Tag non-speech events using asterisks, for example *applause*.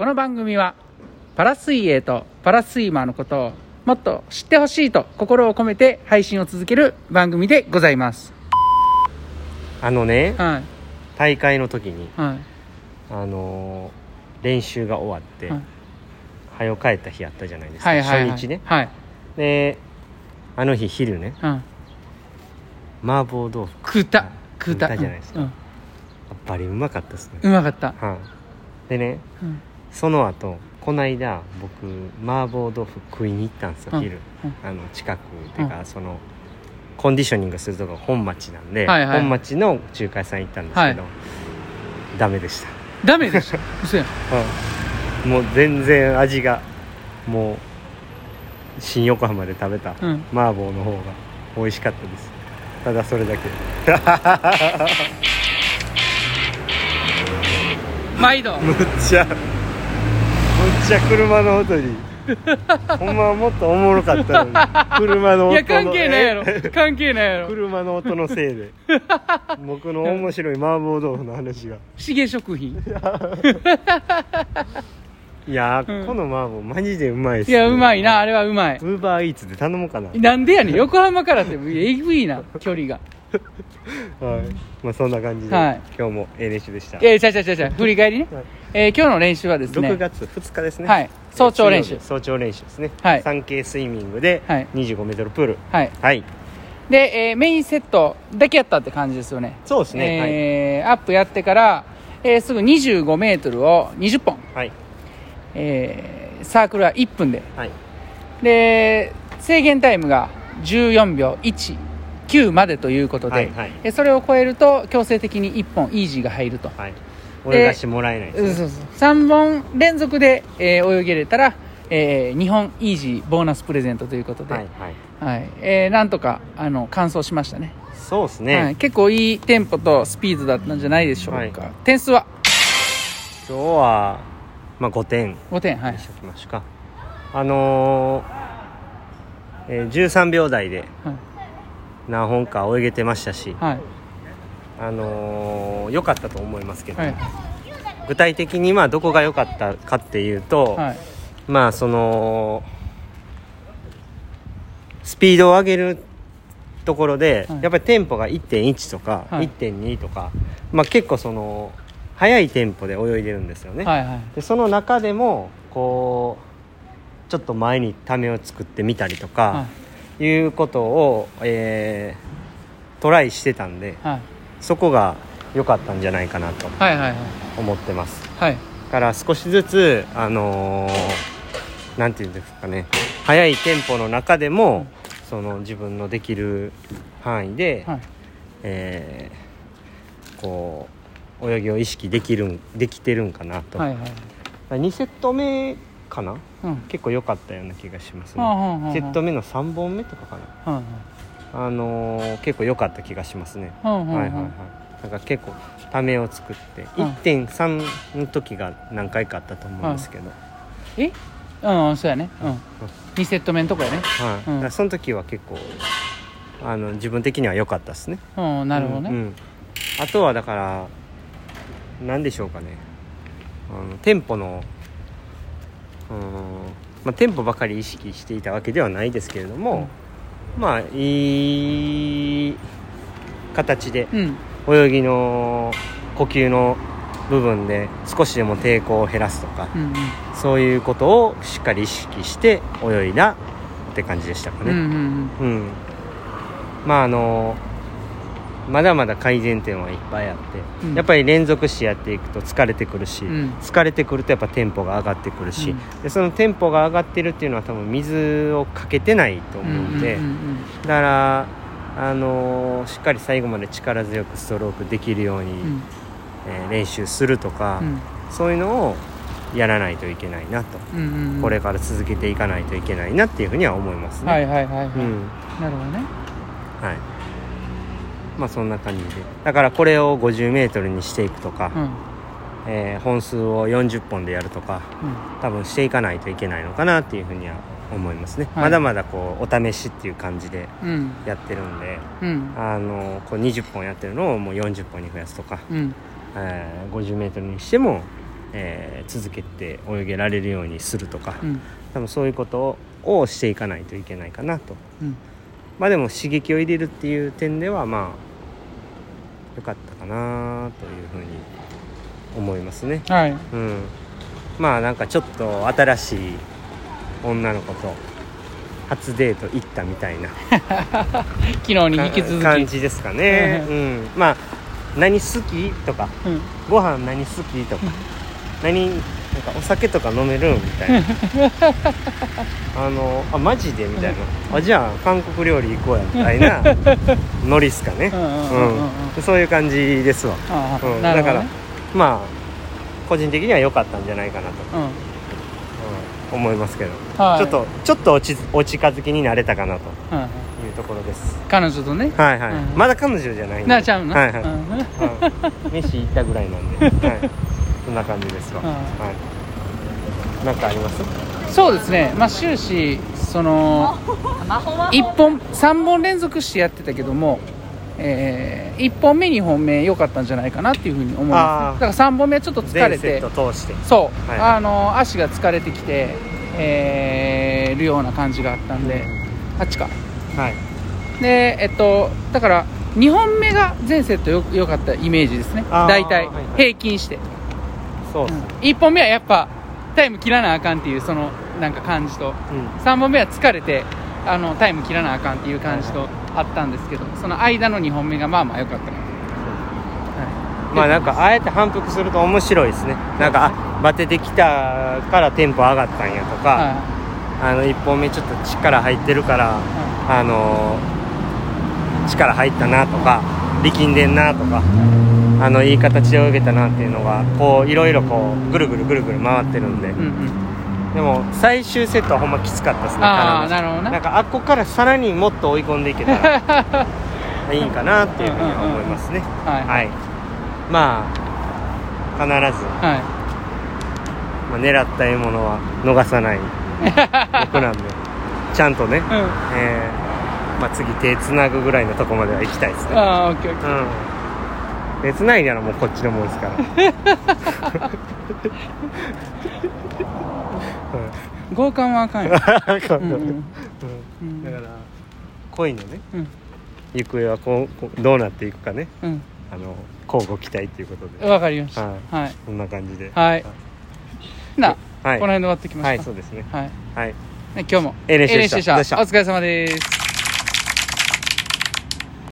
この番組はパラ水泳とパラスイマーのことをもっと知ってほしいと心を込めて配信を続ける番組でございます。あのねはい。大会の時にはい。あのー練習が終わって、はい。早く帰った日あったじゃないですか、はいはいはい。初日ね。はい、であの日昼ねうん、麻婆豆腐食った。食った。食った。じゃないですか。うん。やっぱりうまかったですね、うまかった、はい、でねうんその後こないだ僕麻婆豆腐食いに行ったんですよ、うん。昼。うん。あの近くっていうか、そのコンディショニングするとこ本町なんで、はいはい。本町の中華屋さん行ったんですけど、はダメでした。ダメでした？嘘やん。*laughs* うん。もう全然味がもう新横浜で食べたうん。麻婆の方が美味しかったです。ただそれだけ。*laughs* 毎度。むっちゃちゃ車の音に。ほんまはもっとおもろかったのに。*laughs* 車の音のいや関係ないやろ。え？*laughs* 関係ないやろ。車の音のせいで。*laughs* 僕の面白い麻婆豆腐の話が。しげ食品。いやー、うん。この麻婆マジでうまいっすいやうまいな。あれれはうまい。ウーバーイーツで頼もうかな。なんでやねん。横浜からってえぐいな距離がはい。まあそんな感じで、はい。今日もええ練習でした。いやちゃうちゃうちゃう。ちゃう振り返りね、はい。えー今日の練習はですね。6月2日ですね。はい。早朝練習。早朝練習ですね、はい。産経スイミングではい。25m プール。はい。はい。で、えーメインセットだけやったって感じですよね。そうですね、えーアップやってから、えーすぐ2 5メートルを20本、はい。えーサークルは1分で。はい。で制限タイムが14秒19までということで、はいはい。えそれを超えると強制的に1本イージーが入ると、はい。泳がしてもらえないです、ね。うんそうそう。3本連続で、えー泳げれたら、え2本イージーボーナスプレゼントということで、ははい。はい。えーなんとかあの完走しましたね。そうですね、はい、結構いいテンポとスピードだったんじゃないでしょうか、はい。点数は？今日はまあ5点。5点はい。にしときましょうか。あのーえー13秒台ではい何本か泳げてましたし、はい。あのー良かったと思いますけど、はい。具体的にまあどこが良かったかっていうと、はい。まあそのスピードを上げるところで、はい。やっぱりテンポが1.1とか、はい。1.2とか、まあ、結構その速いテンポで泳いでるんですよね、はいはい。でその中でもこうちょっと前にためを作ってみたりとはか、い、うことを、えートライしてたんでいはい。そこが良かったんじゃないかなとはいはい思ってます。はい。だから少しずつあのーなんていうんですかね。速いテンポの中でも、その自分のできる範囲で、はい。えーこう泳ぎを意識できるんできてるんかなと、はいはい2セット目かな？うん。結構良かったような気がしますね、はあはあはあセット目の3本目とかかな？はいあのー結構良かった気がしますね、はいはいはい。なんか結構ためを作って、うん。1.3の時が何回かあったと思うんですけど、え？うんそうやね。うん。2セット目のとこやね。はい。うん。だからその時は結構あの自分的には良かったですね。うんなるほどね。うんうん。あとはだから何でしょうかね。あのテンポのうん、まあ、テンポばかり意識していたわけではないですけれども、まあいい形でうん。泳ぎの呼吸の部分で少しでも抵抗を減らすとか、うんうん。そういうことをしっかり意識して泳いだって感じでしたかね。うんうん。うん。まああのまだまだ改善点はいっぱいあって、うん。やっぱり連続してやっていくと疲れてくるし、うん。疲れてくるとやっぱテンポが上がってくるし、でそのテンポが上がってるっていうのは多分水をかけてないとうん思うんで、うんうん。だからあのしっかり最後まで力強くストロークできるように、うん。えー練習するとか、うん。そういうのをやらないといけないなと、うんうんうん。これから続けていかないといけないなっていうふうには思いますね。はいはいはいはい。うん。なるほどね。はいまあそんな感じで。だからこれを 50m にしていくとか、うん。えー本数を40本でやるとかうん。多分していかないといけないのかなっていうふうには思いますね、はい。まだまだこうお試しっていう感じでうん。やってるんでうん。あのこう20本やってるのをもう40本に増やすとか、うん。えー 50m にしてもえー続けて泳げられるようにするとか、うん。多分そういうことをしていかないといけないかなと。うん。まあでも刺激を入れるっていう点ではまあ良かったかなというふうに思いますね。はい。うん。まあなんかちょっと新しい女の子と初デート行ったみたいな。*laughs* 昨日に引き続き。感じですかね、うん、まあ何好きとか。うん。ご飯何好きとか。何なんかお酒とか飲めるみたいな。*laughs* あのあマジで？みたいな。あじゃあ韓国料理行こうやみたいなノリっすかね。うんうんうんうんうん。そういう感じですわ、ああうん、だからまあ個人的には良かったんじゃないかなと、うん。うん。思いますけど、はい。ちょっとちょっとおちお近づきになれたかなと。うんうん。いうところです。彼女とね。はいはい、うん。まだ彼女じゃないんで。なあちゃうの。はいはい、うん。うん。飯行ったぐらいなんで、はい、そんな感じですわ、うん。はい。なんかあります？そうですね。まあ終始その1本3本連続してやってたけどもえ1本目2本目良かったんじゃないかなっていうふうに思います、ね、だから3本目はちょっと疲れ全セてット通して。そう、はい。あの足が疲れてきて、えーるような感じがあったんで。あっちか。はい。でえっとだから2本目が全セットよ良かったイメージですね。大体。はいはい。平均して、そうっす、1本目はやっぱタイム切らなあかんっていうそのなんか感じと。うん。3本目は疲れてあのタイム切らなあかんっていう感じとあったんですけどその間の2本目がまあまあ良かったな。はい。まあなんかあえて反復すると面白いですね。なんかあバテてきたからテンポ上がったんやとか、はあの1本目ちょっと力入ってるからあの力入ったなとか力んでんなとかあのいい形で泳げたなっていうのがこういろいろこうぐるぐるぐるぐる回ってるんで、いうんうん。でも最終セットはほんまきつかったですねああ体なるほどね。なんかあっこからさらにもっと追い込んでいけたら *laughs* いいんかなっていうふうには思いますね。はいはい。まあ必ず、はまあ、狙った獲物は逃さない僕なんで。*laughs* ちゃんとね、いうん。えーまあ、次手つなぐぐらいのとこまでは行きたいですね。ああオッケーオッケうん。手つないならもうこっちのもんですから、ー *laughs* 強姦はあかんよ。*laughs* うんう。んうん。うん。うん。だから恋のねうん。行方はこうこうどうなっていくかね。うん。あの交互期待ということで。わかりました。はい。はい。そんな感じで。はい。なはい。この辺で終わってきまはいすかそうですね。はい。はい。ね今日も。習でした。でした。お疲れ様です